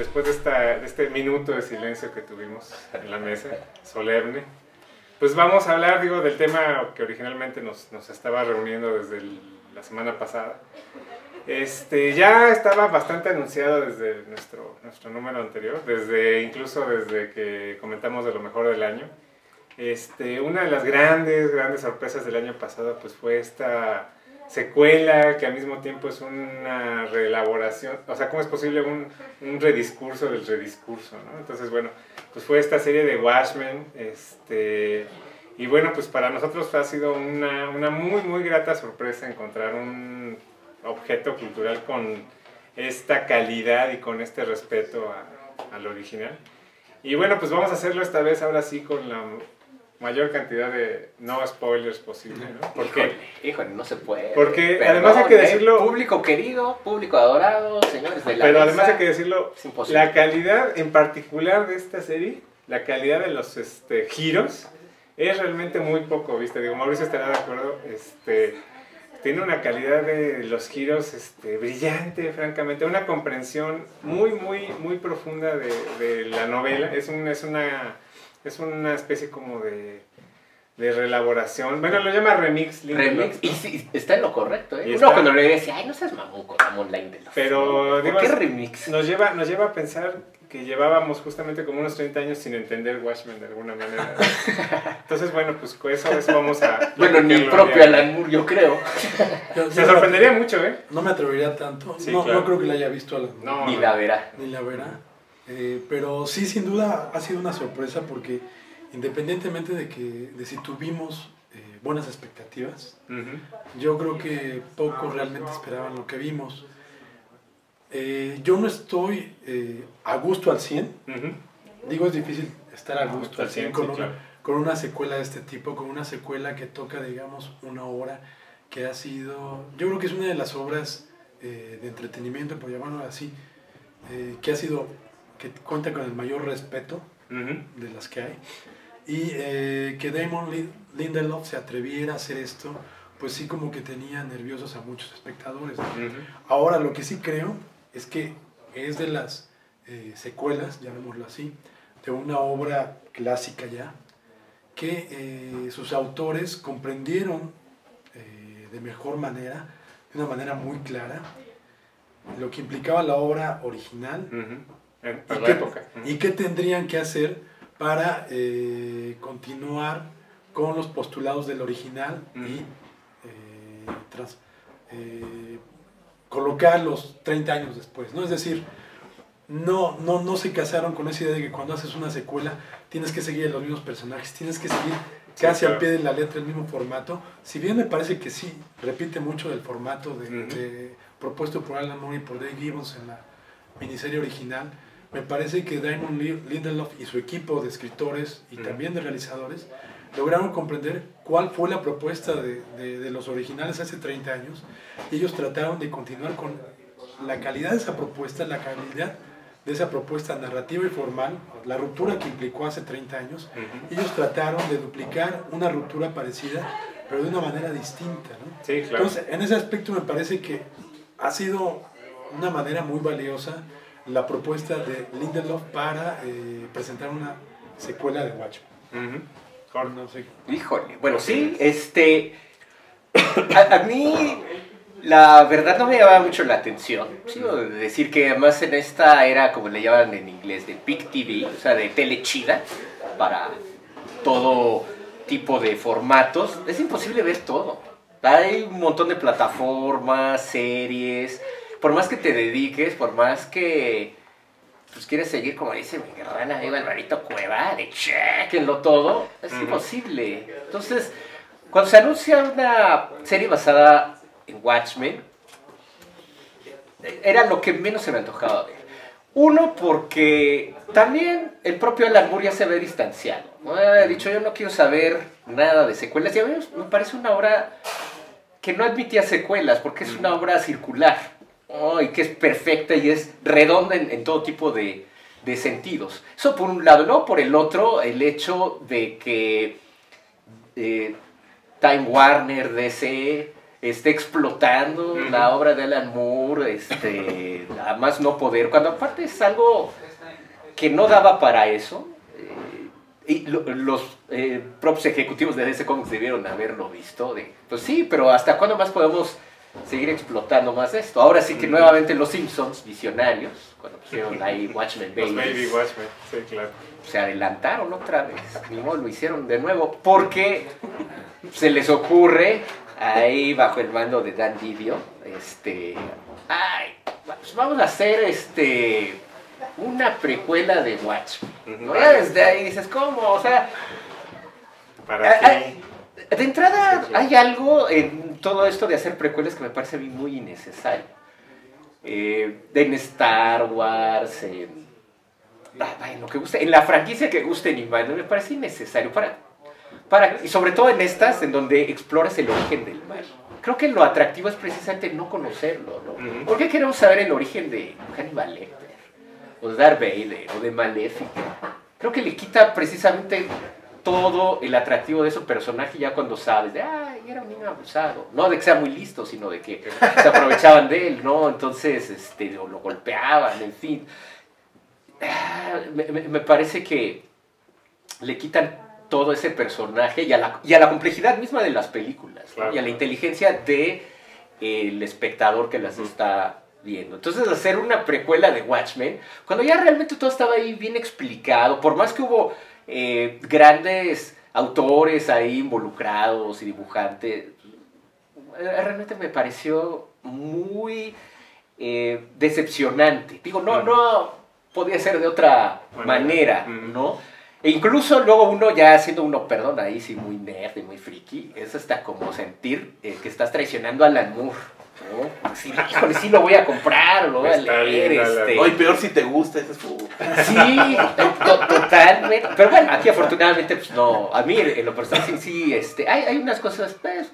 después de, esta, de este minuto de silencio que tuvimos en la mesa, solemne, pues vamos a hablar, digo, del tema que originalmente nos, nos estaba reuniendo desde el- la semana pasada. Este, ya estaba bastante anunciado desde nuestro, nuestro número anterior, desde, incluso desde que comentamos de lo mejor del año. Este, una de las grandes, grandes sorpresas del año pasado pues fue esta secuela que al mismo tiempo es una reelaboración, o sea, ¿cómo es posible un, un rediscurso del rediscurso? ¿no? Entonces, bueno, pues fue esta serie de Watchmen, este, y bueno, pues para nosotros ha sido una, una muy, muy grata sorpresa encontrar un objeto cultural con esta calidad y con este respeto al original. Y bueno, pues vamos a hacerlo esta vez ahora sí con la mayor cantidad de no spoilers posible, ¿no? Porque Híjole, híjole, no se puede. Porque además hay que ¿eh? decirlo- Público querido, público adorado, señores de la Pero mesa, además hay que decirlo, la calidad en particular de esta serie, la calidad de los este, giros, es realmente muy poco, ¿viste? Digo, Mauricio estará de acuerdo, este, tiene una calidad de los giros este, brillante, francamente, una comprensión muy, muy, muy profunda de, de la novela, es, un, es, una, es una especie como de, de reelaboración, bueno, lo llama remix, Lindelof, Remix, y sí, está en lo correcto, ¿eh? Y Uno está- cuando le decía, ay, no seas mamón con Ramón Lindelof. Pero, ¿Por qué remix? nos lleva, nos lleva a pensar que llevábamos justamente como unos 30 años sin entender Watchmen de alguna manera. Entonces, bueno, pues con eso, eso vamos a... Bueno, ni el propio. Alan Moore, yo creo. Se sorprendería mucho, ¿eh? No me atrevería tanto. Sí, no, claro. no creo que la haya visto a la, No, Ni la verá. ni la verá. Eh, pero sí, sin duda ha sido una sorpresa porque independientemente de que de si tuvimos eh, buenas expectativas, yo creo que pocos realmente esperaban lo que vimos. Eh, yo no estoy eh, a gusto al 100. Ujú. Digo, es difícil estar a gusto Al al 100 100, con, sí, una, claro. con una secuela de este tipo, con una secuela que toca, digamos, una obra que ha sido, yo creo que es una de las obras de entretenimiento, por llamarlo así, que ha sido, que cuenta con el mayor respeto de las que hay. Y eh, que Damon Lin- Lindelof se atreviera a hacer esto, pues sí como que tenía nerviosos a muchos espectadores. Ahora, lo que sí creo es que es de las eh, secuelas, llamémoslo así, de una obra clásica ya, que eh, sus autores comprendieron eh, de mejor manera, de una manera muy clara, lo que implicaba la obra original. En- la qué, época. y qué tendrían que hacer para eh, continuar con los postulados del original y eh, tras- eh, colocarlos 30 años después, ¿no? Es decir, no, no, no se casaron con esa idea de que cuando haces una secuela tienes que seguir los mismos personajes, tienes que seguir Sí, casi al pie de la letra el mismo formato. Si bien me parece que sí, repite mucho del formato de, de- propuesto por Alan Moore y por Dave Gibbons en la miniserie original, me parece que Damon Li- Lindelof y su equipo de escritores y Ujú. también de realizadores lograron comprender cuál fue la propuesta de, de- de los originales hace 30 años y ellos trataron de continuar con la calidad de esa propuesta, la calidad de esa propuesta narrativa y formal, la ruptura que implicó hace 30 años, ellos trataron de duplicar una ruptura parecida, pero de una manera distinta. ¿no? Sí, claro. Entonces, en ese aspecto me parece que ha sido una manera muy valiosa la propuesta de Lindelof para eh, presentar una secuela de Watchmen. No sé. Híjole, bueno, sí, este. A, a mí, la verdad no me llamaba mucho la atención. Sí, decir que además en esta era, como le llaman en inglés, de Big TV, o sea, de tele chida, para todo tipo de formatos, es imposible ver todo. Hay un montón de plataformas, series. Por más que te dediques, por más que pues quieres seguir, como dice mi gran amigo Alvarito Cueva, de chequenlo todo, es imposible. Entonces, cuando se anuncia una serie basada en Watchmen, era lo que menos se me antojaba ver. Uno, porque también el propio Alan Moore ya se ve distanciado. ¿no? Ha dicho, yo no quiero saber nada de secuelas. Y a mí me parece una obra que no admitía secuelas, porque es una obra circular, ¿no? y que es perfecta y es redonda en, en todo tipo de, de sentidos. Eso por un lado, ¿no? Por el otro, el hecho de que eh, Time Warner, DC, esté explotando la obra de Alan Moore, este, a más no poder, cuando aparte es algo que no daba para eso. eh, y lo- los eh, propios ejecutivos de DC Comics debieron haberlo visto. De, pues sí, pero ¿hasta cuándo más podemos seguir explotando más esto? Ahora sí que nuevamente los Simpsons, visionarios, cuando pusieron ahí Watchmen Los Baby Babies, Watchmen, sí, claro. se adelantaron otra vez. Ni modo, lo hicieron de nuevo porque se les ocurre ahí bajo el mando de Dan Didio, este, ay, pues vamos a hacer este una precuela de Watchmen. ¿no? Ya desde ahí dices, ¿cómo? O sea, Para de entrada hay algo en todo esto de hacer precuelas que me parece a mí muy innecesario. Eh, en Star Wars, en, en lo que guste, en la franquicia que guste mal, me parece innecesario para, para, y sobre todo en estas en donde exploras el origen del mal. Creo que lo atractivo es precisamente no conocerlo, ¿no? ¿Por qué queremos saber el origen de Hannibal Lecter? O de Darth Vader, o de Maléfica. Creo que le quita precisamente todo el atractivo de su personaje ya cuando sabes de, ay, era un niño abusado. No de que sea muy listo, sino de que se aprovechaban de él, ¿no? Entonces, este, o lo golpeaban, en fin. Ah, Me, me- me parece que le quitan todo ese personaje y a la, y a la complejidad misma de las películas, ¿no? Y a la inteligencia de el espectador que las está viendo. Entonces, hacer una precuela de Watchmen, cuando ya realmente todo estaba ahí bien explicado, por más que hubo eh, grandes autores ahí involucrados y dibujantes, eh, realmente me pareció muy eh, decepcionante. Digo, no, Ujú. no podía ser de otra Manera. manera, Ujú. ¿no? E incluso luego uno ya siendo uno, perdón, ahí sí muy nerd y muy friki, es hasta como sentir eh, que estás traicionando a Alan Moore, ¿no? Sí, híjole, sí lo voy a comprar, lo voy a Está leer, bien, este... Hoy peor si te gusta, ese es. Sí, to- totalmente. Pero bueno, aquí afortunadamente, pues no. A mí, en lo personal, sí, sí, este, hay, hay unas cosas, pues,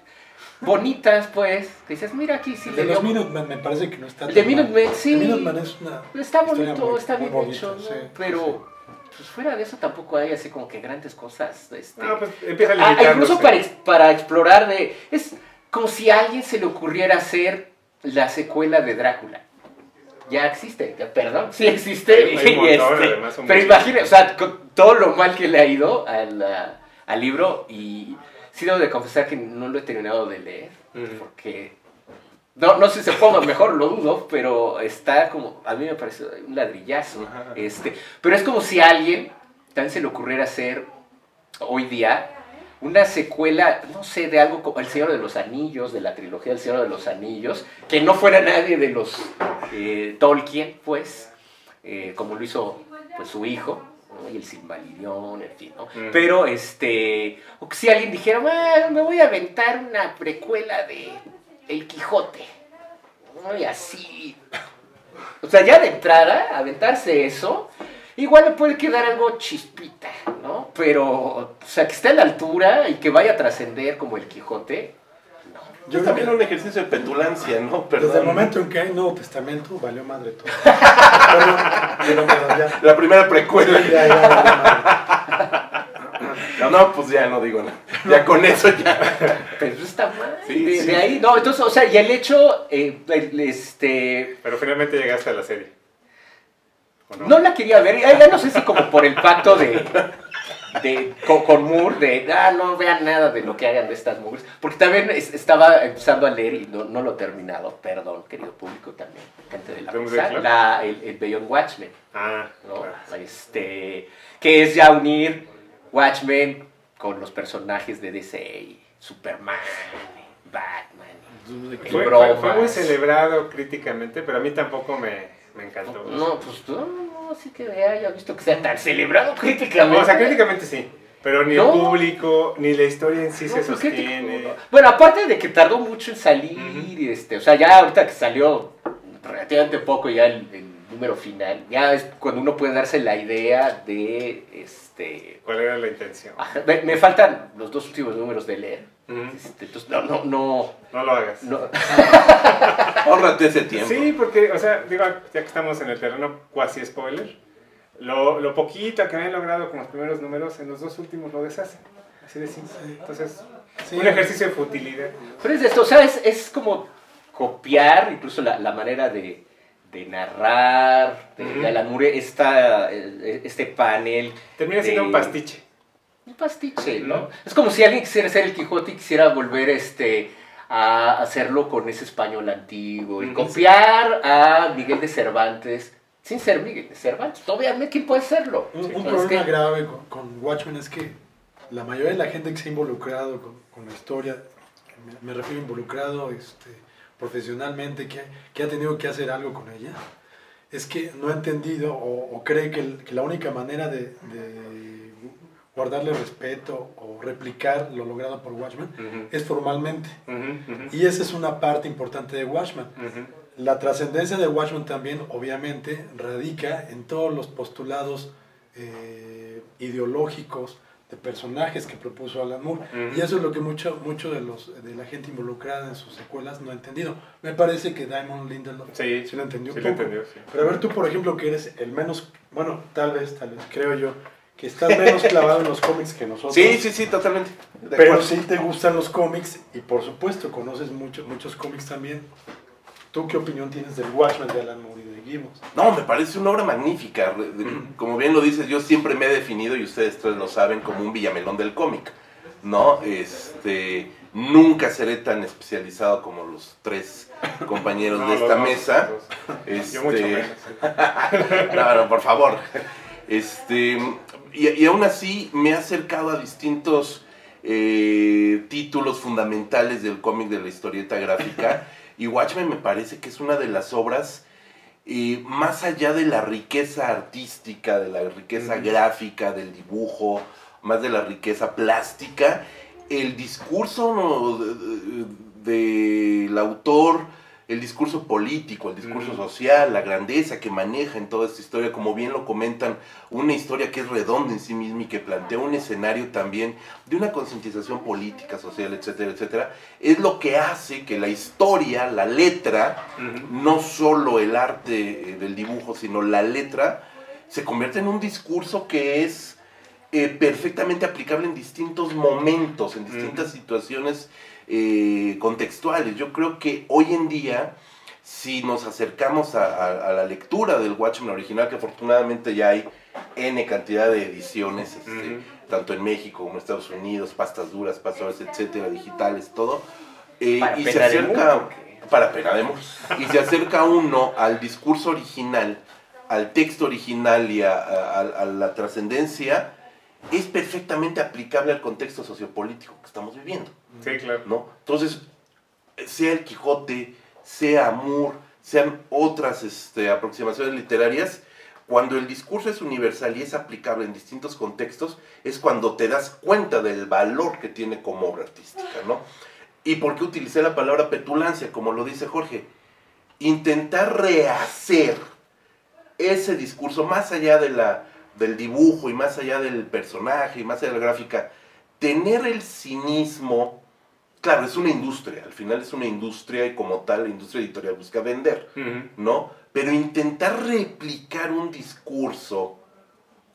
bonitas, pues, que dices, mira, aquí sí El de los Minutemen me parece que no está El de. Minutemen, sí. El Minutemen es una... Está bonito, muy- está bien hecho, ¿no? sí, Pero, pues, fuera de eso tampoco hay así como que grandes cosas, este... No, pues empieza Ah, limitándose. incluso para, para explorar de... Es como si a alguien se le ocurriera hacer la secuela de Drácula. Ya existe, perdón, sí existe. Un y montón, este, además, pero imagínate, o sea, con todo lo mal que le ha ido al, al libro y sí debo de confesar que no lo he terminado de leer porque no, no sé si se ponga mejor, lo dudo, pero está como, a mí me parece un ladrillazo. Este, pero es como si a alguien también se le ocurriera hacer hoy día una secuela, no sé, de algo como El Señor de los Anillos, de la trilogía del Señor de los Anillos, que no fuera nadie de los eh, Tolkien, pues, eh, como lo hizo pues, su hijo, ¿no? y el Silmarillion, en fin, ¿no? Mm. Pero, este, o que si alguien dijera, "Ah, me voy a aventar una precuela de El Quijote, ¿no? y así, o sea, ya de entrada, aventarse eso, igual le puede quedar algo chispita, ¿no? Pero, o sea, que esté a la altura y que vaya a trascender como el Quijote, no. Yo es también que un ejercicio de petulancia, ¿no? Perdón. desde el momento en que hay Nuevo Testamento, valió madre todo. Pero, pero ya. La primera precuela. Sí, ya, ya, valió madre. No, pues ya no digo nada. Ya con eso ya. Pero eso está mal. Sí, de, sí. de ahí, no, entonces, o sea, y el hecho, eh, el- este, Pero finalmente llegaste a la serie. ¿O no la quería ver, ya, ya no sé si como por el pacto de, de con, con Moore, de, ah, no vean nada de lo que hagan de estas movies, porque también es- estaba empezando a leer y no, no lo he terminado, perdón, querido público también, gente de la mesa, la, el, el Beyond Watchmen. Ah, ¿no? claro. Este, que es ya unir Watchmen con los personajes de DC, y Superman, Batman. Fue, fue- fue muy celebrado críticamente, pero a mí tampoco me, me encantó. No, pues no, no, así que haya visto que sea tan celebrado críticamente. o sea, críticamente sí, pero ni No. el público, ni la historia en sí No, se pues, sostiene. no. Bueno, aparte de que tardó mucho en salir, y este, o sea, ya ahorita que salió relativamente poco ya el, el número final, ya es cuando uno puede darse la idea de, este, ¿Cuál era la intención? ajá, me, me faltan los dos últimos números de leer. Este, entonces no, no, no, No lo hagas. no, Ahórrate ese tiempo. Sí, porque, o sea, digo, ya que estamos en el terreno cuasi spoiler, lo, lo poquito que habían logrado con los primeros números, en los dos últimos lo deshacen. Así de simple. Entonces, Sí. un ejercicio de futilidad. Pero es esto, o sea, es, es como copiar incluso la, la manera de, de narrar, de, Alan Moore, esta, eh, este panel. Termina siendo de- un pastiche. Un pastiche, ¿no? Es como si alguien quisiera ser el Quijote y quisiera volver este, a hacerlo con ese español antiguo y copiar a Miguel de Cervantes sin ser Miguel de Cervantes. Obviamente, ¿quién puede serlo? Un, un problema que- grave con, con Watchmen es que la mayoría de la gente que se ha involucrado con, con la historia, me, me refiero involucrado este, profesionalmente, que, que ha tenido que hacer algo con ella, es que no ha entendido o, o cree que, el- que la única manera de, de guardarle respeto o replicar lo logrado por Watchmen Ujú. es formalmente. Y esa es una parte importante de Watchmen. ujú. La trascendencia de Watchmen también, obviamente, radica en todos los postulados eh, ideológicos de personajes que propuso Alan Moore. Y eso es lo que mucho, mucho de, los, de la gente involucrada en sus secuelas no ha entendido. Me parece que Diamond Lindelof Sí, sí lo entendió sí un lo poco. entendió, sí. Pero a ver, tú, por ejemplo, que eres el menos, bueno, tal vez, tal vez, creo yo, que estás menos clavado en los cómics que nosotros. Sí, sí, sí, totalmente. De Pero acuerdo. sí te gustan los cómics y por supuesto conoces mucho, muchos cómics también. ¿Tú qué opinión tienes del Watchmen de Alan Moore y de Gibbons? No, me parece una obra magnífica. Como bien lo dices, yo siempre me he definido, y ustedes tres lo saben, como un villamelón del cómic. ¿No? Este. Nunca seré tan especializado como los tres compañeros No, de esta dos, mesa. Este, Yo mucho menos. no, no, por favor. Este, y, y aún así me he acercado a distintos eh, títulos fundamentales del cómic de la historieta gráfica. y Watchmen me parece que es una de las obras, eh, más allá de la riqueza artística, de la riqueza gráfica, del dibujo, más de la riqueza plástica, el discurso del autor, el discurso político, el discurso Ujú. social, la grandeza que maneja en toda esta historia, como bien lo comentan, una historia que es redonda en sí misma y que plantea un escenario también de una concientización política, social, etcétera, etcétera, es lo que hace que la historia, la letra, no solo el arte eh, del dibujo, sino la letra, se convierte en un discurso que es eh, perfectamente aplicable en distintos momentos, en distintas situaciones eh, contextuales. Yo creo que hoy en día, si nos acercamos a, a- a la lectura del Watchmen original, que afortunadamente ya hay N cantidad de ediciones, este, tanto en México como en Estados Unidos, pastas duras, pastas, etcétera, digitales, todo. eh, y se acerca para. Y se acerca uno al discurso original, al texto original y a, a- a- a la trascendencia, es perfectamente aplicable al contexto sociopolítico que estamos viviendo, Sí, claro. ¿no? Entonces, sea el Quijote, sea Moore, sean otras este, aproximaciones literarias, cuando el discurso es universal y es aplicable en distintos contextos, es cuando te das cuenta del valor que tiene como obra artística, ¿no? ¿Y por qué utilicé la palabra petulancia? Como lo dice Jorge. Intentar rehacer ese discurso más allá de la, del dibujo y más allá del personaje y más allá de la gráfica. Tener el cinismo, claro, es una industria, al final es una industria y como tal la industria editorial busca vender. ¿no? Pero intentar replicar un discurso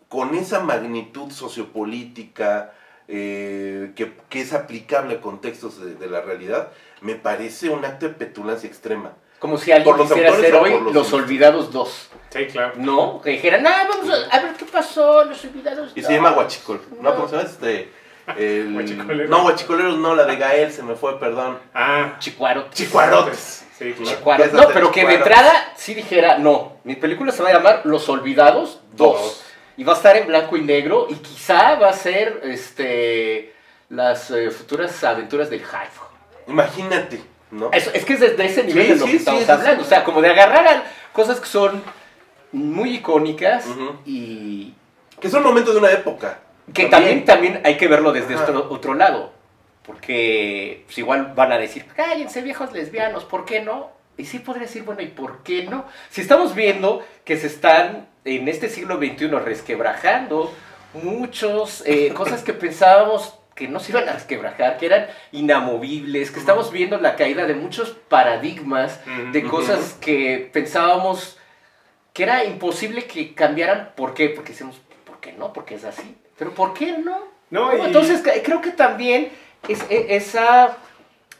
con esa magnitud sociopolítica eh, que, que es aplicable a contextos de, de la realidad, me parece un acto de petulancia extrema. Como si alguien ¿Por los quisiera hacer hoy los? Olvidados 2. Sí, claro. ¿No? Que dijeran, ah, vamos a, a ver qué pasó, Los Olvidados Y 2. se llama Huachicol, ¿no? No. ¿Cómo se llama? Este, el-. No, Huachicoleros no, la de Gael se me fue, perdón. Ah, Chicuarotes. Chicuarotes. Sí, claro. Chicuarotes. Empieza a No, pero que de entrada sí dijera, no, mi película se va a llamar Los Olvidados 2. Dos. Y va a estar en blanco y negro y quizá va a ser este las eh, futuras aventuras del Hive. Imagínate, ¿no? Eso, es que es de, de ese nivel Sí, de lo sí, que sí, estamos sí, hablando. sí. O sea, como de agarrar a cosas que son muy icónicas y Que son momentos de una época. Que también, también hay que verlo desde Ajá. otro, otro lado. Porque pues, igual van a decir, cállense viejos lesbianos, ¿por qué no? Y sí podría decir, bueno, ¿y por qué no? Si estamos viendo que se están en este siglo XXI resquebrajando muchos eh, cosas que pensábamos que no se iban a resquebrajar, que eran inamovibles, que estamos viendo la caída de muchos paradigmas, de cosas que pensábamos que era imposible que cambiaran. ¿Por qué? Porque decimos, ¿por qué no? Porque es así. Pero ¿por qué no? No, y- Entonces creo que también es, e- esa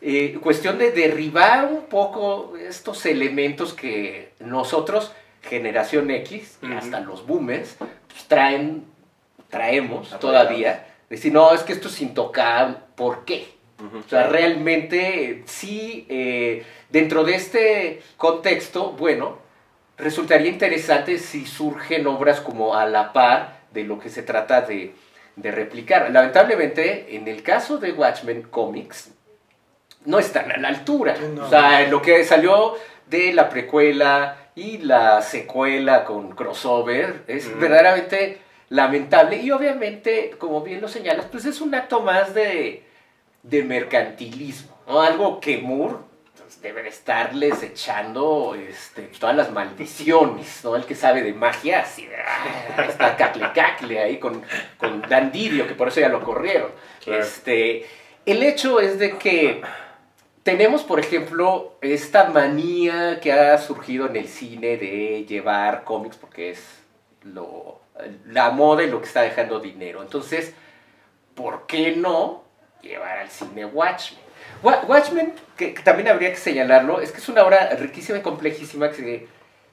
eh, cuestión de derribar un poco estos elementos que nosotros, generación X, hasta los boomers, pues, traen, traemos todavía, decir, no, es que esto es intocable, ¿por qué? O sea, realmente sí, eh, dentro de este contexto, bueno, resultaría interesante si surgen obras como a la par de lo que se trata de, de replicar. Lamentablemente, en el caso de Watchmen Comics, no están a la altura. No. O sea, lo que salió de la precuela y la secuela con crossover es Ujú. verdaderamente lamentable y obviamente, como bien lo señalas, pues es un acto más de, de mercantilismo, ¿no? Algo que Moore debe de estarles echando este, todas las maldiciones, ¿no? El que sabe de magia, así de, ah, está cacle cacle ahí con, con Dan Didio, que por eso ya lo corrieron. Claro. Este, el hecho es de que tenemos, por ejemplo, esta manía que ha surgido en el cine de llevar cómics porque es lo, la moda y lo que está dejando dinero. Entonces, ¿por qué no llevar al cine Watchmen? Wa- Watchmen, que, que también habría que señalarlo, es que es una obra riquísima y complejísima que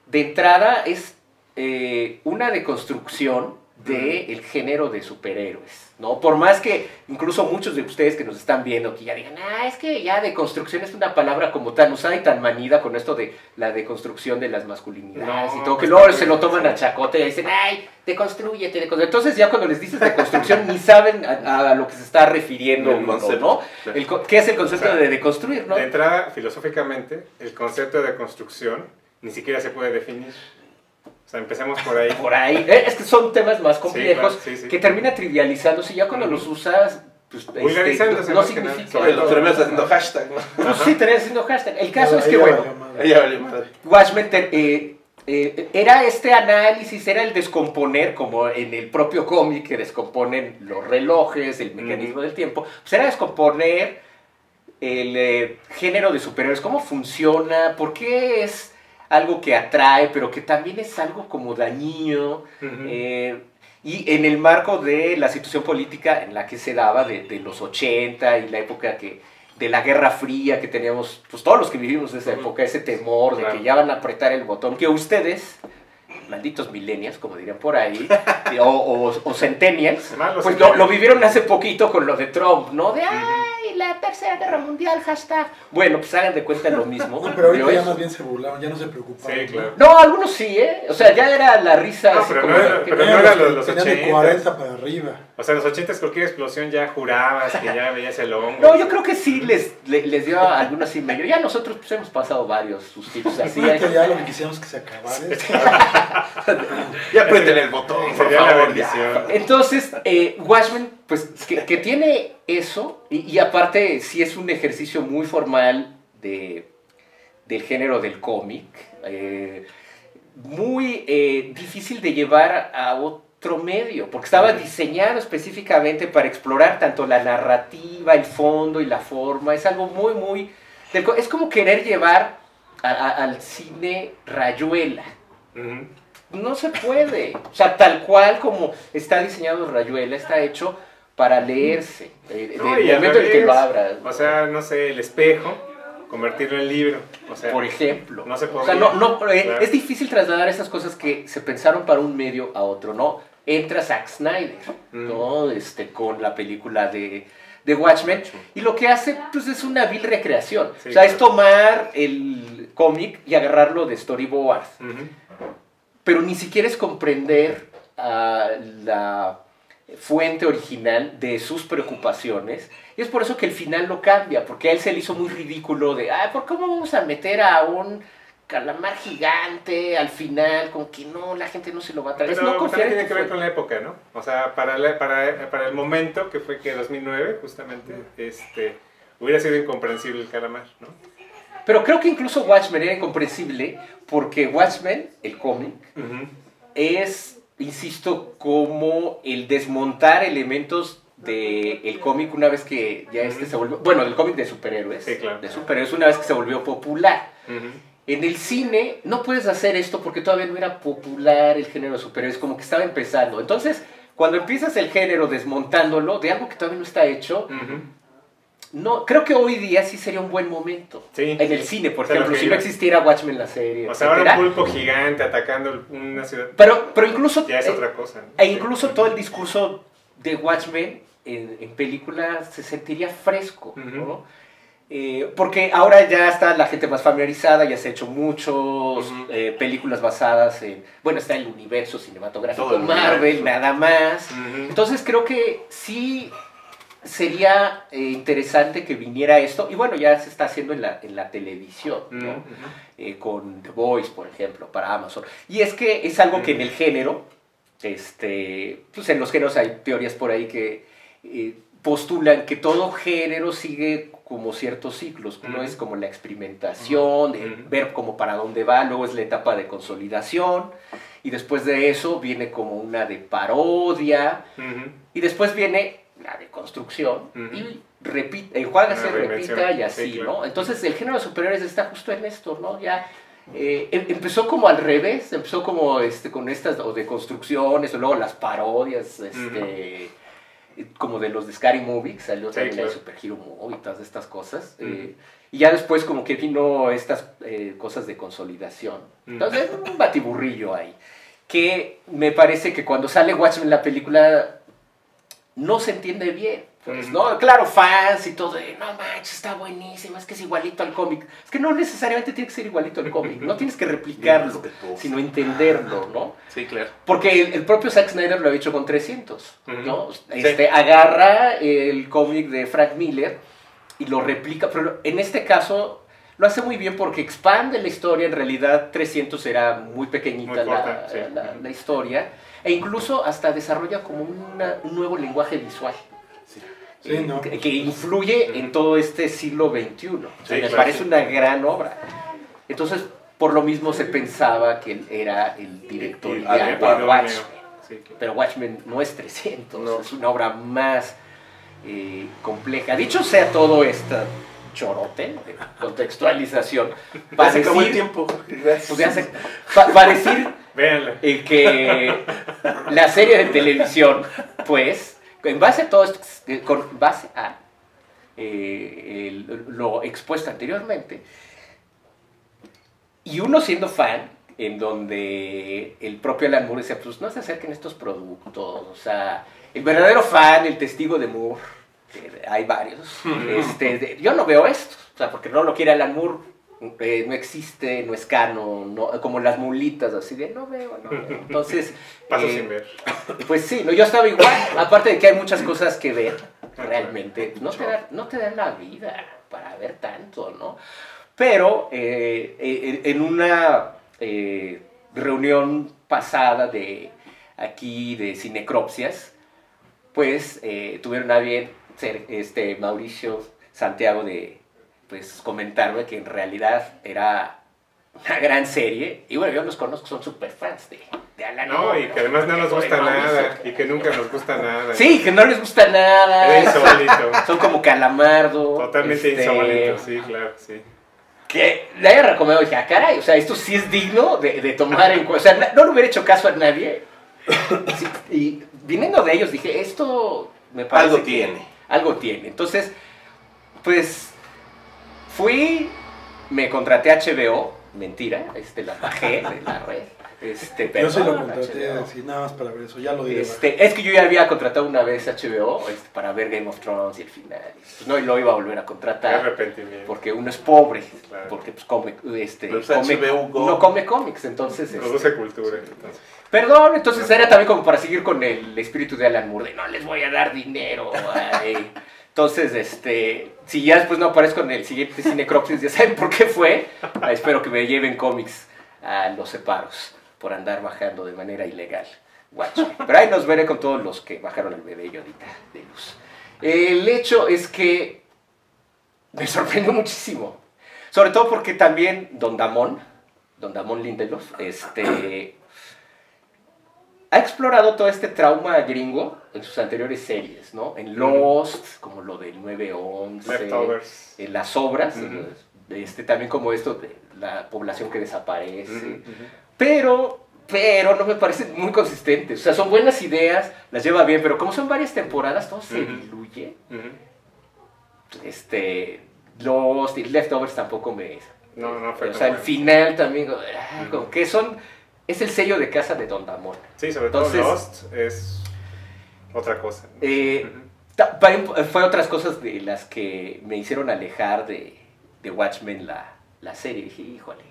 de entrada es eh, una deconstrucción del género de superhéroes, ¿no? Por más que incluso muchos de ustedes que nos están viendo que ya digan, ah, es que ya deconstrucción es una palabra como tan usada y tan manida con esto de la deconstrucción de las masculinidades No, y todo, que luego se lo toman a chacota y dicen, ay, deconstrúyete, deconstrúyete. Entonces ya cuando les dices deconstrucción ni saben a, a lo que se está refiriendo El uno, concepto, ¿no? El ¿Qué es el concepto O sea, de deconstruir, no? De entrada, filosóficamente, el concepto de construcción ni siquiera se puede definir. O sea, empecemos por ahí. por ahí. Eh, Es que son temas más complejos claro, sí, sí. que termina trivializándose. Ya cuando los usas, pues, este, no significa. Sobre lo terminas haciendo hashtag, ¿no? Pues sí, tenés haciendo hashtag. El caso Ya- es que, bueno, vale madre. Watchmen ter- eh, eh, era este análisis, era el descomponer, como en el propio cómic que descomponen los relojes, el mecanismo del tiempo, pues era descomponer el eh, género de superhéroes, cómo funciona, por qué es algo que atrae, pero que también es algo como dañino. Eh, y en el marco de la situación política en la que se daba de, de los 80 y la época que de la Guerra Fría que teníamos, pues todos los que vivimos esa Ujú. época, ese temor de que ya van a apretar el botón, que ustedes, malditos millennials, como dirían por ahí, o, o, o centennials, pues lo, vivieron hace poquito con lo de Trump, ¿no? De, ay, la tercera guerra mundial, hashtag. Bueno, pues hagan de cuenta lo mismo. No, pero ahorita ¿Yo ya es? más bien se burlaban, ya no se preocupaban. Sí, claro. No, algunos sí, ¿eh? O sea, ya era la risa No, así pero como no de era- que- pero Tenían no era los los- los tenían de 80. 40 para arriba. O sea, en los 80 cualquier explosión ya jurabas que ya veías el hongo. No, yo creo que sí les, le- les dio a algunos sí medio. Ya nosotros pues, hemos pasado varios sustitos así. Así que ya lo que quisiéramos que se acabara. Ya aprieten el botón, por favor. ya. Entonces, eh, Watchmen, pues, que, que tiene eso, y, y aparte sí es un ejercicio muy formal de, del género del cómic, eh, muy eh, difícil de llevar a otro medio, porque estaba diseñado específicamente para explorar tanto la narrativa, el fondo y la forma, es algo muy, muy... Es como querer llevar a- a- al cine rayuela. No se puede. O sea, tal cual como está diseñado Rayuela, está hecho para leerse. eh, No, del momento en el que lo abras. O sea, no sé, el espejo, convertirlo en libro. O sea, por ejemplo. no se O sea, podría. no, no, eh, Claro. es difícil trasladar esas cosas que se pensaron para un medio a otro, ¿no? Entra Zack Snyder, Mm. ¿no? Este, con la película de, de Watchmen. Y lo que hace, pues, es una vil recreación. Sí, o sea, es tomar el cómic y agarrarlo de storyboard. Ujú. pero ni siquiera es comprender la fuente original de sus preocupaciones. Y es por eso que el final lo cambia, porque a él se le hizo muy ridículo de, ah, ¿por cómo vamos a meter a un calamar gigante al final? Como que no, la gente no se lo va a traer. Pero Es no confiar tiene tu que ver con la época, ¿no? O sea, para, la- para, para el momento, que fue que 2009, justamente, este, hubiera sido incomprensible el calamar, ¿no? Pero creo que incluso Watchmen era incomprensible, porque Watchmen, el cómic, es, insisto, como el desmontar elementos del el cómic una vez que ya este se volvió, bueno, del cómic de superhéroes, Sí, claro. de superhéroes una vez que se volvió popular. Ujú. En el cine no puedes hacer esto porque todavía no era popular el género de superhéroes, como que estaba empezando. Entonces, cuando empiezas el género desmontándolo de algo que todavía no está hecho, Ujú. no, creo que hoy día sí sería un buen momento. Sí, en el sí. cine, por O sea, ejemplo, si no existiera Watchmen la serie, O sea, ahora etcétera. un pulpo gigante atacando una ciudad Pero, pero incluso, ya es eh, otra cosa. ¿no? e Sí. incluso todo el discurso de Watchmen en, en película se sentiría fresco, Ujú. ¿no? Eh, porque ahora ya está la gente más familiarizada, ya se ha hecho muchos Ujú. eh, películas basadas en, bueno, está el universo cinematográfico Todo el Marvel, universo. nada más. Entonces creo que sí sería eh, interesante que viniera esto, y bueno, ya se está haciendo en la, en la televisión, ¿no? con The Voice, por ejemplo, para Amazon. Y es que es algo que en el género, este, pues en los géneros hay teorías por ahí que postulan que todo género sigue como ciertos ciclos. Uno es como la experimentación, de Ujú. ver como para dónde va, luego es la etapa de consolidación, y después de eso viene como una de parodia, Ujú. y después viene la de construcción y repite, enjuágase, Una reinvención, repita y sí, así, claro. ¿no? Entonces el género de superhéroes está justo en esto, ¿no? Ya eh, em- empezó como al revés, empezó como este, con estas o de construcciones, o luego las parodias, este, como de los de Scary Movie, que salió Sí, también claro. el Super Hero Movie y todas estas cosas. Ujú. eh, y ya después como que vino estas eh, cosas de consolidación. Entonces, un batiburrillo ahí. Que me parece que cuando sale Watchmen la película no se entiende bien. Pues. ¿no? Claro, fans y todo, de, no manches, está buenísimo, es que es igualito al cómic. Es que no necesariamente tiene que ser igualito al cómic, no tienes que replicarlo, sino entenderlo, ¿no? Sí, claro. Porque el, el propio Zack Snyder lo ha hecho con 300, ¿no? Este, Agarra el cómic de Frank Miller y lo replica, pero en este caso lo hace muy bien porque expande la historia, en realidad 300 era muy pequeñita Muy corta, la, sí. la- la historia, e incluso hasta desarrolla como una- un nuevo lenguaje visual. Sí. Sí, eh, ¿no? que, que influye en todo este siglo XXI. O sea, Sí, me parece una gran obra. Entonces, por lo mismo se pensaba que él era el director Y- y- para Watchmen. Claro. Pero Watchmen no es 300, No. es una obra más eh, compleja. Dicho sea todo esta chorote de contextualización, se acabó el tiempo. Pues ya se- pa- para decir Véanla. eh, que la serie de televisión, pues, en base a todo esto, con base a eh, el- lo expuesto anteriormente, y uno siendo fan, en donde el propio Alan Moore decía, pues no se acerquen estos productos, o sea, el verdadero fan, el testigo de Moore, que hay varios, este, de- yo no veo esto, o sea, porque no lo quiere Alan Moore, eh, no existe, no es canon, no, como las mulitas, así de no veo, no veo. Entonces, Paso eh, sin ver. pues sí, no, yo estaba igual, aparte de que hay muchas cosas que ver, realmente, no te, dan, no te dan la vida para ver tanto, ¿no? Pero eh, en una reunión pasada de aquí de Cinecropsias, pues tuvieron a bien ser este Mauricio Santiago de pues comentarme que en realidad era una gran serie y bueno yo los conozco son super fans de, de Alan No, y que además no nos gusta Mauricio. nada. Y que nunca nos gusta nada. sí que no les gusta nada Era insólito. son como calamardo Totalmente este, insólito, sí, claro, sí. que le haya recomendado dije ah caray o sea esto sí es digno de, de tomar en cuenta o sea na- no le hubiera hecho caso a nadie Sí, y viniendo de ellos dije esto me parece Algo que- tiene. algo tiene. Entonces, pues fui, me contraté a HBO, mentira, este, la bajé de la red. Este, Yo sí lo perdón, contraté así, nada más para ver eso, ya lo diré. Este, es que yo ya había contratado una vez HBO este, para ver Game of Thrones y el final. y, pues, no y lo iba a volver a contratar arrepentimiento. porque uno es pobre, Claro. porque pues come, este, es come- HBO Go. uno come cómics, entonces... este, Produce cultura. entonces. Perdón, entonces era también como para seguir con el espíritu de Alan Moore, de no les voy a dar dinero. ay. Entonces, este, si ya después no aparezco en el siguiente Cinecropsis, ya saben por qué fue. Ah, espero que me lleven cómics a los separos por andar bajando de manera ilegal. Watchmen. Pero ahí nos veré con todos los que bajaron el bebé y de luz. El hecho es que me sorprendió muchísimo. Sobre todo porque también Don Damón, Don Damón Lindelof, este, ha explorado todo este trauma gringo en sus anteriores series, ¿no? En Lost, como lo del 9-11, Leftovers. en las obras, este, también como esto de la población que desaparece. Pero, pero no me parecen muy consistentes. O sea, son buenas ideas, las lleva bien, pero como son varias temporadas, todo se diluye. Este, Lost y Leftovers tampoco me... No, no fue O sea, el final también, como que son... Es el sello de casa de Don Damon. Sí, sobre Entonces- todo Lost es otra cosa. Eh, pa- Fue otras cosas de las que me hicieron alejar de, de Watchmen la, la serie. Dije, híjole.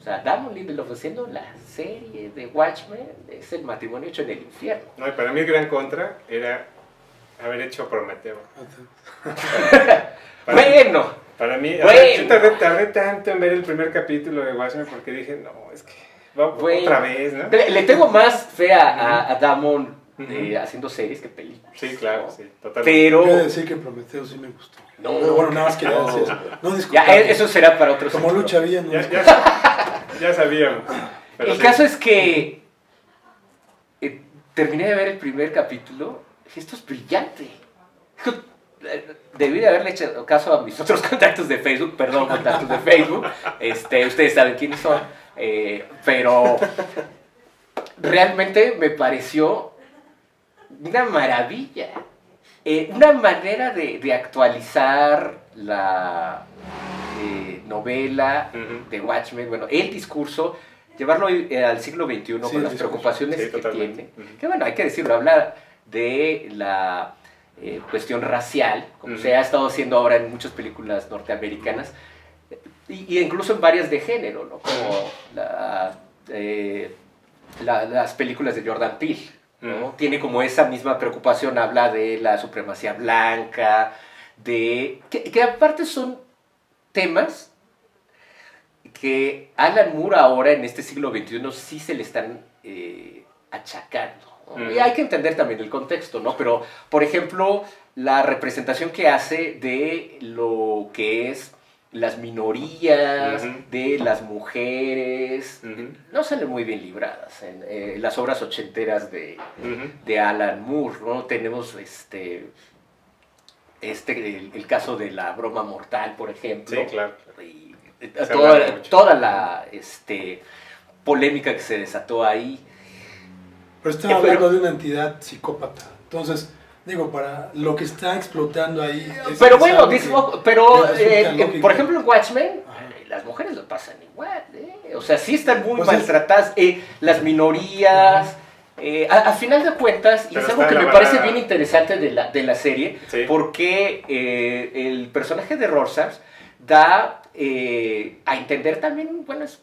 O sea, Damon Lindelof haciendo la serie de Watchmen es el matrimonio hecho en el infierno. No, y para mí el gran contra era haber hecho Prometeo. Para, Bueno, para mí, Bueno. yo tardé, tardé tanto en ver el primer capítulo de Watchmen porque dije, no, es que va Bueno. otra vez, ¿no? le, le tengo más fe a, a- a Damon eh, haciendo series que películas. Sí, claro, ¿no? sí, totalmente. Pero, he de decir que Prometeo sí me gustó. No, Pero bueno, nada más quería no. decir eso. No disculpa. eh, eso será para otros. Como lucha bien. Ya, ya, ya sabíamos. pero el sí. caso es que eh, terminé de ver el primer capítulo. Esto es brillante. Eh, Debí de haberle hecho caso a mis otros contactos de Facebook, perdón, contactos de Facebook. Este, ustedes saben quiénes son. eh, pero realmente me pareció una maravilla. Eh, una manera de, de actualizar la eh, novela de Watchmen, bueno, el discurso, llevarlo eh, al siglo XXI Sí, con las discurso. preocupaciones Sí, que totalmente. tiene. Que bueno, hay que decirlo, habla de la eh, cuestión racial, como se ha estado haciendo ahora en muchas películas norteamericanas, y, y incluso en varias de género, ¿no? como la, la- las películas de Jordan Peele. ¿No? Tiene como esa misma preocupación, habla de la supremacía blanca, de que, que aparte son temas que Alan Moore ahora en este siglo XXI sí se le están eh, achacando. ¿no? Ujú. Y hay que entender también el contexto, ¿no? Pero, por ejemplo, la representación que hace de lo que es las minorías, de las mujeres, no salen muy bien libradas en eh, las obras ochenteras de, de Alan Moore, ¿no? Tenemos este, este el, el caso de la broma mortal, por ejemplo. Sí, claro. Y, toda, toda la este, polémica que se desató ahí. Pero están Eh, pero- hablando de una entidad psicópata. Entonces, digo, para lo que está explotando ahí. es- Pero bueno, que- pero eh, eh, por ejemplo en Watchmen, Ajá. eh, las mujeres lo pasan igual, ¿eh? O sea, sí están muy Pues es- maltratadas, eh, las minorías. eh, a, a final de cuentas, y Pero es algo que me parece bien interesante de la, de la serie, Sí. porque eh, el personaje de Rorschach da eh, a entender también, bueno, es,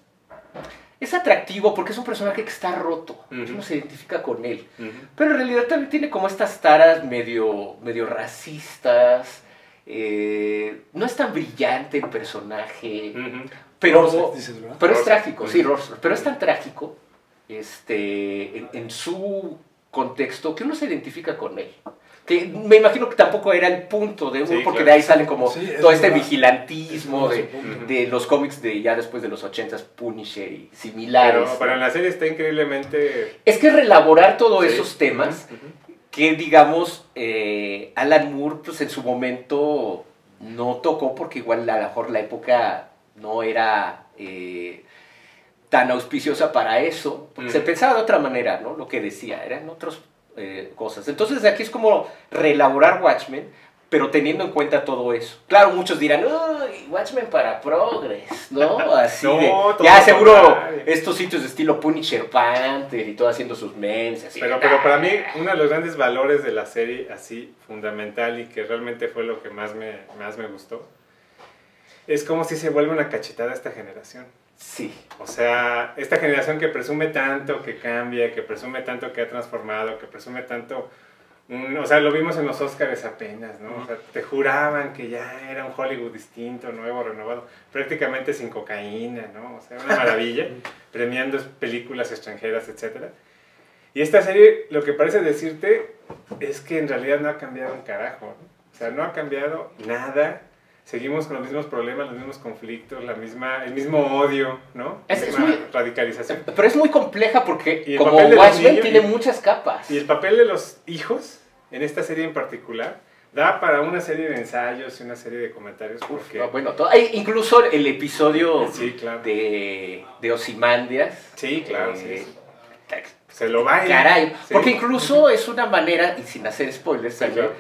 es atractivo porque es un personaje que está roto, Ujú. uno se identifica con él. Pero en realidad también tiene como estas taras medio, medio racistas. eh, no es tan brillante el personaje. Pero, Rorschach, dices, ¿verdad? pero es trágico, sí. Rorschach, Pero es tan trágico este, en, en su contexto que uno se identifica con él. Que me imagino que tampoco era el punto de uno, Sí, porque claro. de ahí salen como Sí, es todo este verdad. vigilantismo Es de, de los cómics de ya después de los 80s, Punisher y similares. Pero, pero en la serie está increíblemente... Es que relaborar todos Sí. esos temas que digamos eh, Alan Moore pues en su momento no tocó porque igual a lo mejor la época no era eh, tan auspiciosa para eso porque Mm. se pensaba de otra manera no lo que decía eran otras eh, cosas entonces aquí es como reelaborar Watchmen pero teniendo en cuenta todo eso claro muchos dirán uy Watchmen para progres no así No, de todo ya seguro estos sitios de estilo Punisher Panther y todo haciendo sus memes así Pero, pero "Ah". para mí, uno de los grandes valores de la serie, así fundamental y que realmente fue lo que más me, más me gustó, es como si se vuelve una cachetada a esta generación. Sí O sea, esta generación que presume tanto que cambia, que presume tanto que ha transformado, que presume tanto... un- o sea, lo vimos en los Oscars apenas, ¿no? O sea, te juraban que ya era un Hollywood distinto, nuevo, renovado, prácticamente sin cocaína, ¿no? O sea, una maravilla, premiando películas extranjeras, etc. Y esta serie lo que parece decirte es que en realidad no ha cambiado un carajo, ¿no? O sea, no ha cambiado nada. Seguimos con los mismos problemas, los mismos conflictos, la misma, el mismo odio, ¿no? Es- es muy- radicalización. Pero es muy compleja porque como Watchmen tiene y- muchas capas. Y el papel de los hijos, en esta serie en particular, da para una serie de ensayos y una serie de comentarios. Porque, No, bueno, todo- incluso el episodio Sí, claro. de, de Ozymandias. Sí, claro, eh, sí. Se lo va Caray, Sí. porque incluso es una manera, y sin hacer spoilers, también, claro,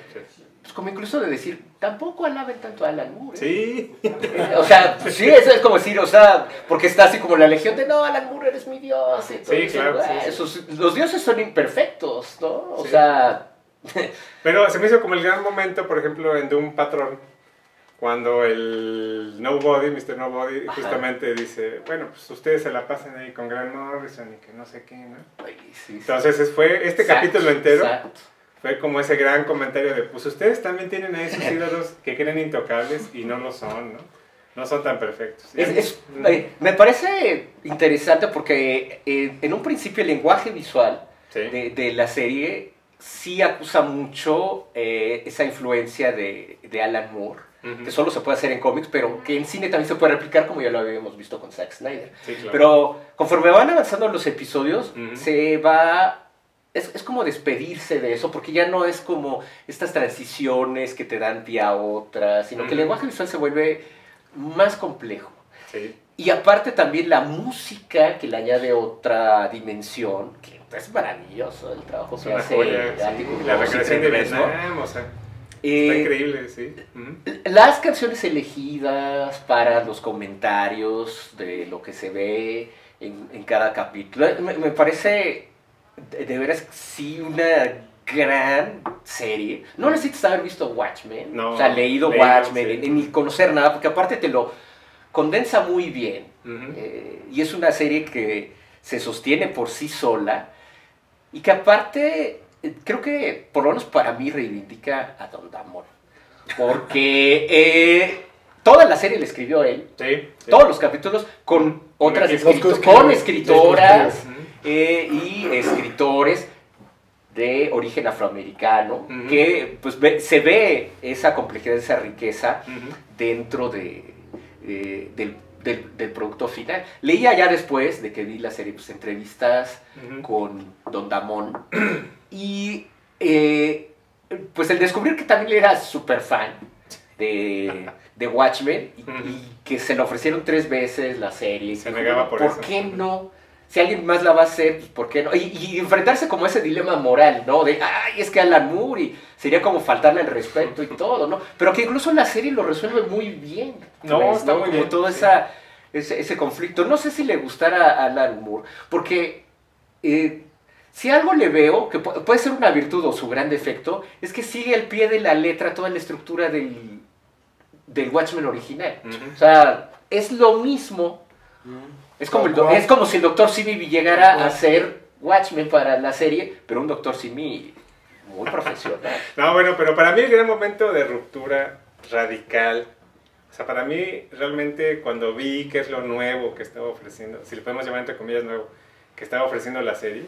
pues como incluso de decir, tampoco alaben tanto a Alan Moore. ¿eh? Sí. Eh, O sea, pues sí, eso es como decir, o sea, porque está así como la legión de no, Alan Moore eres mi dios. y todo Sí, eso, claro, sí, sí. esos- los dioses son imperfectos, ¿no? O Sí. sea, Pero se me hizo como el gran momento, por ejemplo, en Doom Patrol, cuando el Nobody, Mr. Nobody, Ajá. justamente dice, bueno, pues ustedes se la pasan ahí con Grant Morrison y que no sé qué, ¿no? ay. Entonces es- fue este Exacto, capítulo entero, exacto. Fue como ese gran comentario de, pues ustedes también tienen a esos ídolos que creen intocables y no lo son, ¿no? No son tan perfectos. Es- es- eh, me parece interesante porque eh, en un principio el lenguaje visual Sí. de, de la serie sí acusa mucho eh, esa influencia de, de Alan Moore, Ujú. que solo se puede hacer en cómics, pero que en cine también se puede replicar como ya lo habíamos visto con Zack Snyder. Sí, claro. Pero conforme van avanzando los episodios, Ujú. se va... Es, es como despedirse de eso, porque ya no es como estas transiciones que te dan pie a otras, sino que el lenguaje visual se vuelve más complejo. Sí. Y aparte también la música que le añade otra dimensión, que es maravilloso el trabajo Es que hace joya, sí. Atticus La recreación de. Vietnam, o sea, Eh, está increíble, sí. Las canciones elegidas para los comentarios de lo que se ve en, en cada capítulo, me, me parece de, veras sí una gran serie. No necesitas haber visto Watchmen, No, o sea, leído, Watchmen, sí. ni, conocer nada, porque aparte te lo condensa muy bien. Eh, y es una serie que se sostiene por sí sola y que aparte creo que por lo menos para mí reivindica a Don Damon. Porque eh, toda la serie la escribió él, Sí, sí. todos los capítulos con otras escrito- con escritoras. Eh, y escritores de origen afroamericano, que pues ve- se ve esa complejidad, esa riqueza dentro de, eh, del, del- del producto final. Leía ya después de que vi la serie, pues entrevistas con Don Damón y eh, pues el descubrir que también era súper fan de, de Watchmen y, que se le ofrecieron tres veces la serie. Se negaba por ¿Por eso". qué no? Si alguien más la va a hacer, pues ¿por qué no? Y, y enfrentarse como a ese dilema moral, ¿no? De, ay, es que Alan Moore y sería como faltarle el respeto y todo, ¿no? Pero que incluso la serie lo resuelve muy bien. No, pues, está muy Como bien, todo sí. esa, ese, ese conflicto. No sé si le gustara a Alan Moore, porque eh, si algo le veo, que pu- puede ser una virtud o su gran defecto, es que sigue al pie de la letra toda la estructura del, del Watchmen original. O sea, es lo mismo. Es como, el es como si el Doctor Simi llegara a ser Watchmen para la serie, pero un Doctor Simi muy profesional. No, bueno, pero para mí el gran momento de ruptura radical, o sea, para mí realmente cuando vi qué es lo nuevo que estaba ofreciendo, si le podemos llamar entre comillas nuevo, que estaba ofreciendo la serie,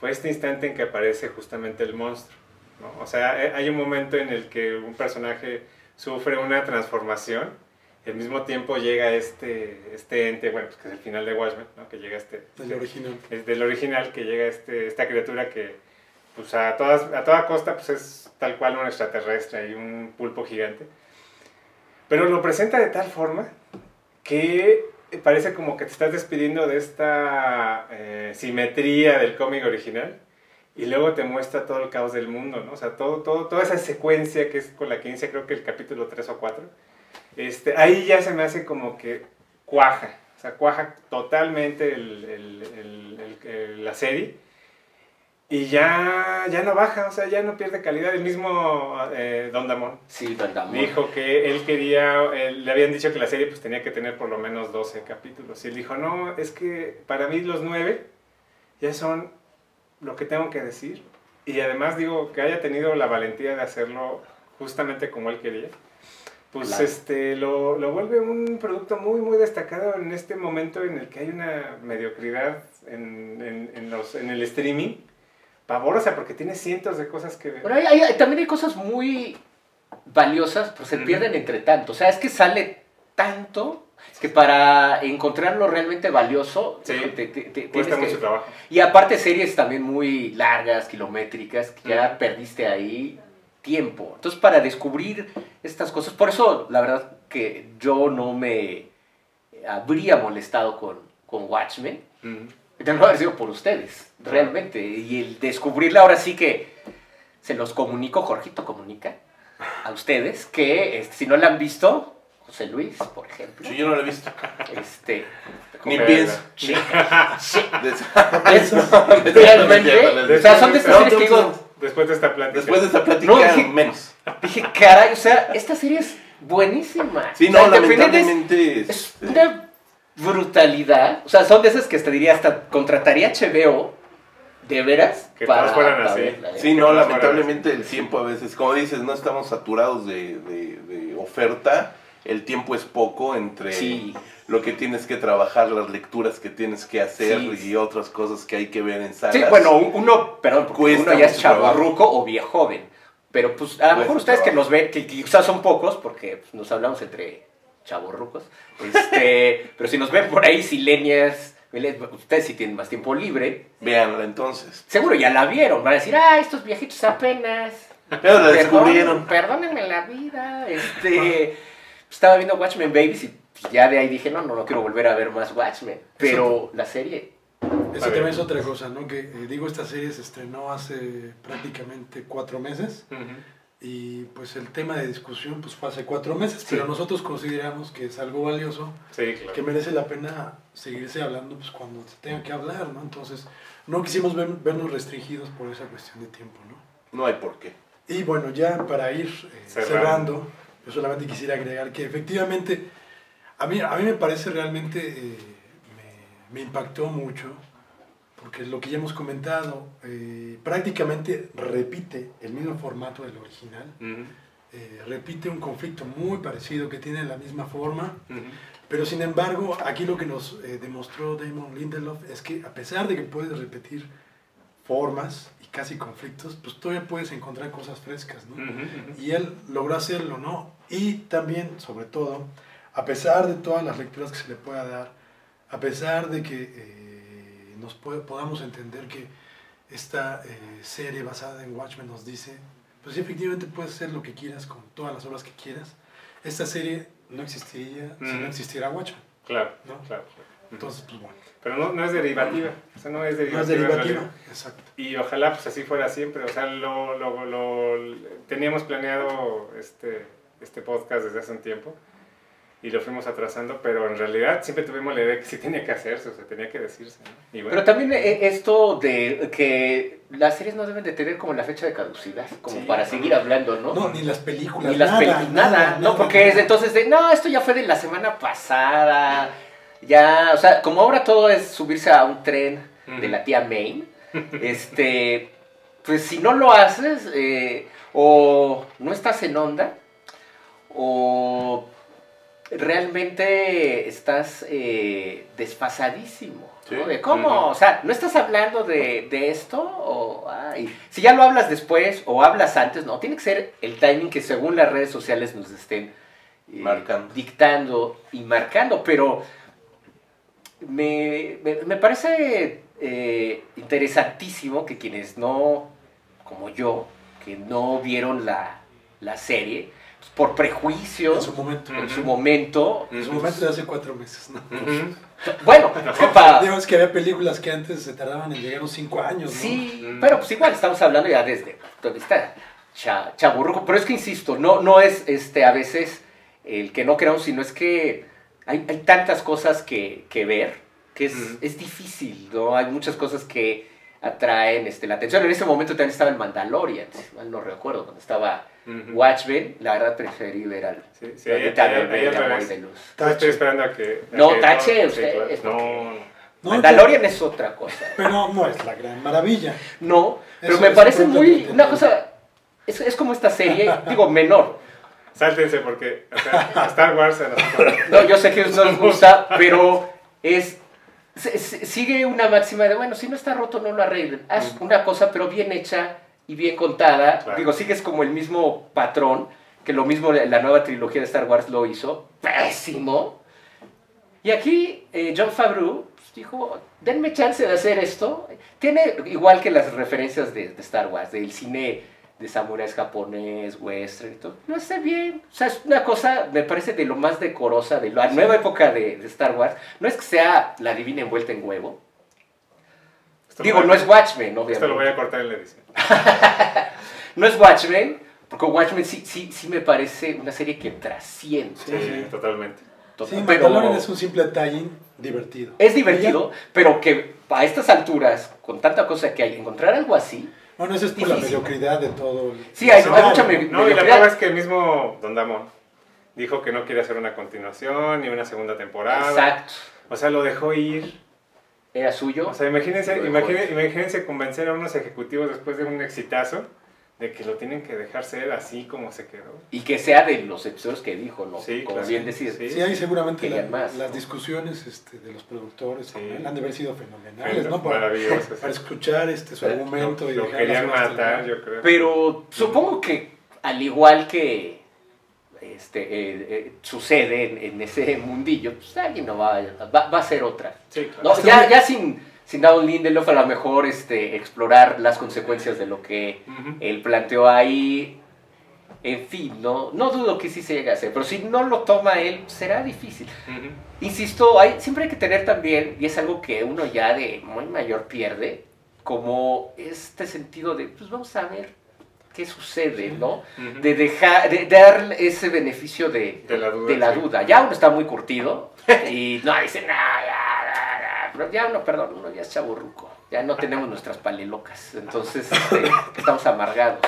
fue este instante en que aparece justamente el monstruo. ¿no? O sea, eh, hay un momento en el que un personaje sufre una transformación y al mismo tiempo llega este, este ente, bueno, pues que es el final de Watchmen, ¿no? que llega este... El original. es del original que llega este, esta criatura que pues a, todas, a toda costa pues es tal cual un extraterrestre y un pulpo gigante. Pero lo presenta de tal forma que parece como que te estás despidiendo de esta eh, simetría del cómic original y luego te muestra todo el caos del mundo, ¿no? O sea, todo, todo, toda esa secuencia que es con la que inicia creo que el capítulo 3 o 4, este, ahí ya se me hace como que cuaja, o sea, cuaja totalmente el- el- el- la serie y ya, ya no baja, o sea, ya no pierde calidad. El mismo eh, Don Damon Sí, Don Damon. dijo que él quería, él- le habían dicho que la serie pues tenía que tener por lo menos 12 capítulos y él dijo, no, es que para mí los 9 ya son lo que tengo que decir y además digo que haya tenido la valentía de hacerlo justamente como él quería. Pues Claro. este lo, lo vuelve un producto muy muy destacado en este momento en el que hay una mediocridad en, en, en los, en el streaming pavorosa porque tiene cientos de cosas que ver. Pero hay- hay- también hay cosas muy valiosas, pero se pierden entre tanto. O sea, es que sale tanto que para encontrarlo realmente valioso, Sí. te- te- te- cuesta que- mucho trabajo. Y aparte series también muy largas, kilométricas, que ya perdiste ahí tiempo. Entonces, para descubrir estas cosas, por eso la verdad que yo no me habría molestado con, con Watchmen. Ujú. de no haber sido por ustedes, realmente. Y el descubrirla ahora sí que se los comunico, Jorgito comunica a ustedes, que este, si no la han visto, José Luis, por ejemplo, Sí, yo no lo he visto. este, Ni pienso. sí, realmente, o sea, son de estas series que digo, Después de esta plática. Después de esta plática, No, dije- menos. dije, caray, o sea, esta serie es buenísima. Sí, O sea, no, es- lamentablemente. Es este, una brutalidad. O sea, son de esas que te diría hasta contrataría HBO, de veras, Que todas fueran así. verla, ¿eh? Sí, no, lamentablemente el tiempo a veces, como dices, no estamos saturados de, de- de oferta, el tiempo es poco entre Sí. Lo que tienes que trabajar, las lecturas que tienes que hacer Sí. y otras cosas que hay que ver en salas. Sí, bueno, uno, perdón, porque uno ya es chavarruco o viejoven. Pero pues a lo mejor ustedes que trabajo. nos ven, que quizás son pocos, porque pues, nos hablamos entre chavorrucos, este, pero si nos ven por ahí silenias, ustedes si tienen más tiempo libre, Véanla entonces. seguro ya la vieron, van a decir, ah, estos viejitos apenas. Pero la Perdón- descubrieron. Perdónenme la vida. Este, estaba viendo Watchmen Babies y ya de ahí dije, no, no, no quiero volver a ver más Watchmen. Pero la serie, bien. también es otra cosa, ¿no? Que eh, digo, esta serie se estrenó hace prácticamente cuatro meses Ujú. y pues el tema de discusión pues fue hace cuatro meses, pero nosotros consideramos que es algo valioso, Sí, claro. que merece la pena seguirse hablando pues cuando se tenga que hablar, ¿no? Entonces no quisimos ver- vernos restringidos por esa cuestión de tiempo, ¿no? No hay por qué. Y bueno, ya para ir eh, Cerrando. cerrando, yo solamente quisiera agregar que efectivamente a mí, a mí me parece realmente, eh, me, me impactó mucho, porque lo que ya hemos comentado, eh, prácticamente repite el mismo formato del original, Ujú. eh, repite un conflicto muy parecido que tiene la misma forma, Ujú. pero sin embargo, aquí lo que nos eh, demostró Damon Lindelof es que a pesar de que puedes repetir formas y casi conflictos, pues todavía puedes encontrar cosas frescas, ¿no? Ujú, ujú. Y él logró hacerlo, ¿no? Y también, sobre todo, a pesar de todas las lecturas que se le pueda dar, a pesar de que eh, nos puede- podamos entender que esta eh, serie basada en Watchmen nos dice, pues efectivamente puedes hacer lo que quieras con todas las obras que quieras, esta serie no existiría si no existiera Watchmen. Claro, ¿No? claro. Entonces, pues bueno, Pero no, no es derivativa. O sea, no es derivativa. no es derivativa, exacto. Y ojalá pues así fuera siempre. O sea, lo, lo, lo- teníamos planeado este, este podcast desde hace un tiempo y lo fuimos atrasando, pero en realidad siempre tuvimos la idea de que sí tenía que hacerse, o sea, tenía que decirse. ¿no? Y bueno, Pero también eh, esto de que las series no deben de tener como la fecha de caducidad, como Sí. para seguir hablando, ¿no? No, ni las películas, Ni las nada, películas, nada, ¿no? Porque es entonces de, no, esto ya fue de la semana pasada, ya, o sea, como ahora todo es subirse a un tren de la tía May, este, pues si no lo haces, eh, o no estás en onda, o realmente estás eh, desfasadísimo. ¿no? De cómo, o sea, no estás hablando de, de esto, o ay, si ya lo hablas después o hablas antes, no, tiene que ser el timing que según las redes sociales nos estén eh, Marcando. dictando y marcando, pero me, me- me parece eh, interesantísimo que quienes no, como yo, que no vieron la, la serie, por prejuicio, En su momento. en su momento, En su momento de hace cuatro meses, ¿no? Bueno, es que pa- Digo, es que había películas que antes se tardaban en llegar a los cinco años, ¿no? Sí, pero pues igual estamos hablando ya desde donde está cha, chaburruco. Pero es que insisto, no, no es este a veces el que no queramos, sino es que hay, hay tantas cosas que, que ver que es, es difícil, ¿no? Hay muchas cosas que atraen este, la atención. En ese momento también estaba el Mandalorian, si mal no recuerdo, cuando estaba Ujú. Watchmen, la verdad preferí ver al Sí, sí, ahí- planeta ahí- de- ahí de al amor y de luz. Estoy esperando a que... a No, que- tache sí, usted, es porque- No, no. No, Mandalorian es otra cosa. Pero no es la gran maravilla. No, pero Eso me parece muy. Una cosa. Es, es como esta serie, digo, menor. Sáltense porque o sea, Star Wars a. No, yo sé que no les gusta, pero es. Se- se- sigue una máxima de, bueno, si no está roto, no lo arreglen. Haz una cosa, pero bien hecha y bien contada. Claro. Digo, sigues como el mismo patrón, que lo mismo la nueva trilogía de Star Wars lo hizo. Pésimo. Y aquí eh, John Favreau pues, dijo, denme chance de hacer esto. Tiene igual que las referencias de, de Star Wars, del cine de samuráis japonés, western y todo. Lo hace bien. O sea, es una cosa, me parece, de lo más decorosa de la nueva época de, de Star Wars. No es que sea la divina envuelta en huevo, Esto Digo, no es Watchmen, Esto lo obviamente. voy a cortar en la edición. No es Watchmen, porque Watchmen sí, sí, sí me parece una serie que trasciende. Sí, sí. totalmente. Sí, pero Mandalorian es un simple tie divertido. es divertido, pero que a estas alturas, con tanta cosa que hay, encontrar algo así, Bueno, eso es por la mediocridad de todo. el- Sí, hay- mucha me- No, y la prueba es que el mismo Don Damon dijo que no quiere hacer una continuación ni una segunda temporada. exacto, O sea, lo dejó ir. era suyo. O sea, imagínense, ir. imagínense convencer a unos ejecutivos después de un exitazo de que lo tienen que dejar ser así como se quedó. y que sea de los episodios que dijo, ¿no? Sí, Como claro. bien decir. Sí. Sí, hay seguramente la- Querían más. las discusiones este, de los productores Sí. con él han de haber sido fenomenales, ¿no? Para, para escuchar este, su argumento y Lo querían matar, tal- yo creo. Pero supongo que al igual que este, eh, eh, sucede en, en ese mundillo, pues alguien no va, va, va a ser otra. Sí, claro. No, ya, ya sin, sin Don Lindelof a lo mejor este, explorar las consecuencias de lo que él planteó ahí. En fin, no, no dudo que sí se llegue a hacer, pero si no lo toma él, será difícil. Insisto, hay, siempre hay que tener también, y es algo que uno ya de muy mayor pierde, como este sentido de, pues vamos a ver qué sucede, ¿no? De dejar, de dar ese beneficio de, De la duda, de la sí. duda. Ya uno está muy curtido y no dice, ya", pero ya uno, perdón, uno ya es chaburruco, ya no tenemos nuestras palelocas, entonces este, estamos amargados.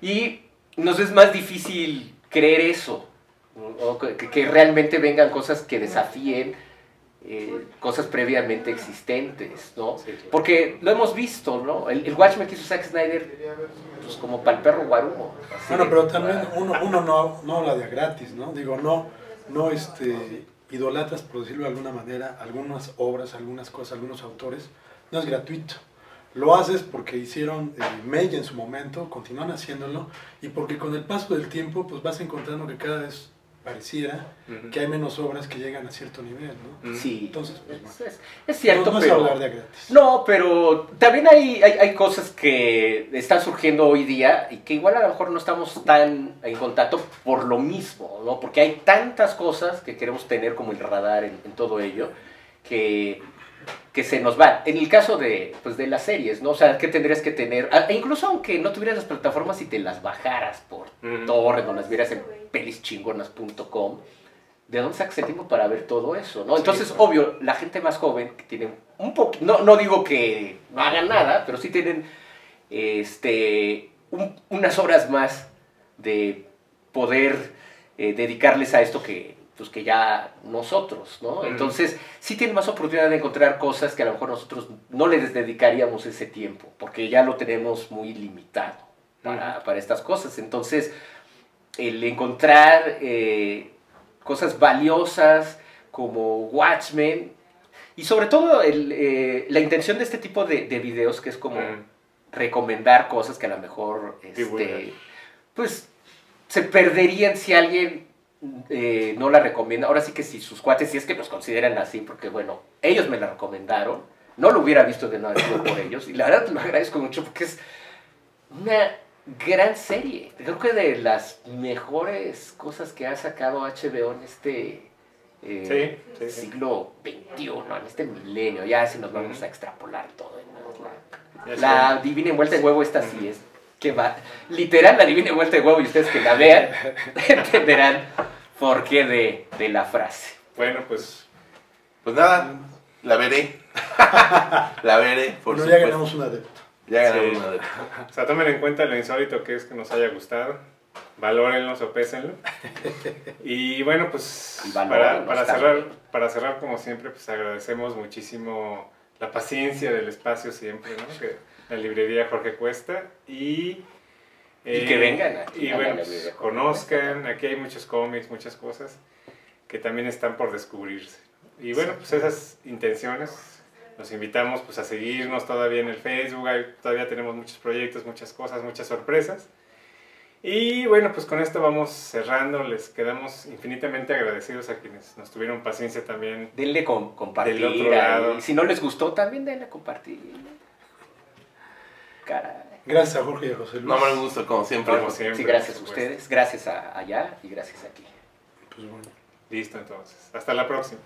Y nos es más difícil creer eso, ¿no? que, realmente vengan cosas que desafíen eh, cosas previamente existentes, ¿no? Porque lo hemos visto, ¿no? El, el Watchmen que hizo Zack Snyder, pues como para el perro guarumo. Bueno, pero también uno, uno no, no habla de gratis, ¿no? Digo, no, no este, idolatras, por decirlo de alguna manera, algunas obras, algunas cosas, algunos autores. No es gratuito. Lo haces porque hicieron eh, May en su momento, continúan haciéndolo, y porque con el paso del tiempo, pues vas encontrando que cada vez pareciera Ujú. que hay menos obras que llegan a cierto nivel, ¿no? Sí, Entonces, pues, bueno. es, es- es cierto, no, no es pero... hablar de a gratis. No, pero también hay, hay, hay cosas que están surgiendo hoy día y que igual a lo mejor no estamos tan en contacto por lo mismo, ¿no? Porque hay tantas cosas que queremos tener como el radar en, en todo ello que, que se nos van. En el caso de, pues, de las series, ¿no? O sea, que tendrías que tener, ah, e incluso aunque no tuvieras las plataformas y te las bajaras por Ujú. torrent o las vieras en pelischingonas.com, ¿de dónde sacas el tiempo para ver todo eso? ¿no? Entonces, claro. obvio, la gente más joven que tiene un poquito, no, no digo que no hagan nada, pero sí tienen este, un- unas horas más de poder eh, dedicarles a esto que, pues, que ya nosotros, ¿no? Entonces, sí tienen más oportunidad de encontrar cosas que a lo mejor nosotros no les dedicaríamos ese tiempo, porque ya lo tenemos muy limitado para, para estas cosas. Entonces, el encontrar eh, cosas valiosas como Watchmen y sobre todo el, eh, la intención de este tipo de, de videos que es como recomendar cosas que a lo mejor este, pues se perderían si alguien eh, no la recomienda. Ahora sí que si sus cuates, si es que los consideran así, porque bueno, ellos me la recomendaron, no lo hubiera visto de nada por ellos, y la verdad lo agradezco mucho porque es una gran serie. Creo que de las mejores cosas que ha sacado HBO en este eh, Sí, sí, sí. siglo XXI, en este milenio. Ya si nos vamos a extrapolar todo. ¿no? La, la divina envuelta en huevo esta sí es. Que va, literal, la divina envuelta en huevo, y ustedes que la vean, entenderán por qué de, de la frase. Bueno, pues Pues nada, la veré. la veré, por Bueno, ya ganamos un adepto. Ya ganamos Sí. una de O sea, tomen en cuenta lo insólito que es que nos haya gustado. Valórenlo, sopésenlo. Y bueno, pues para, para cerrar, para cerrar, como siempre, pues agradecemos muchísimo la paciencia del espacio siempre, ¿no? Que la librería Jorge Cuesta y... eh, Y que vengan aquí Y bueno, pues, conozcan, aquí hay muchos cómics, muchas cosas que también están por descubrirse. Y bueno, pues esas intenciones los invitamos pues a seguirnos todavía en el Facebook, ahí todavía tenemos muchos proyectos, muchas cosas, muchas sorpresas. Y bueno, pues con esto vamos cerrando, les quedamos infinitamente agradecidos a quienes nos tuvieron paciencia también. Denle con, compartir. Del otro lado. Si no les gustó, también denle compartir. Caray. Gracias a Jorge y a José Luis. No me gusta, como siempre. Como siempre. Sí, gracias a ustedes, gracias a allá y gracias aquí. Pues bueno. Listo entonces, hasta la próxima.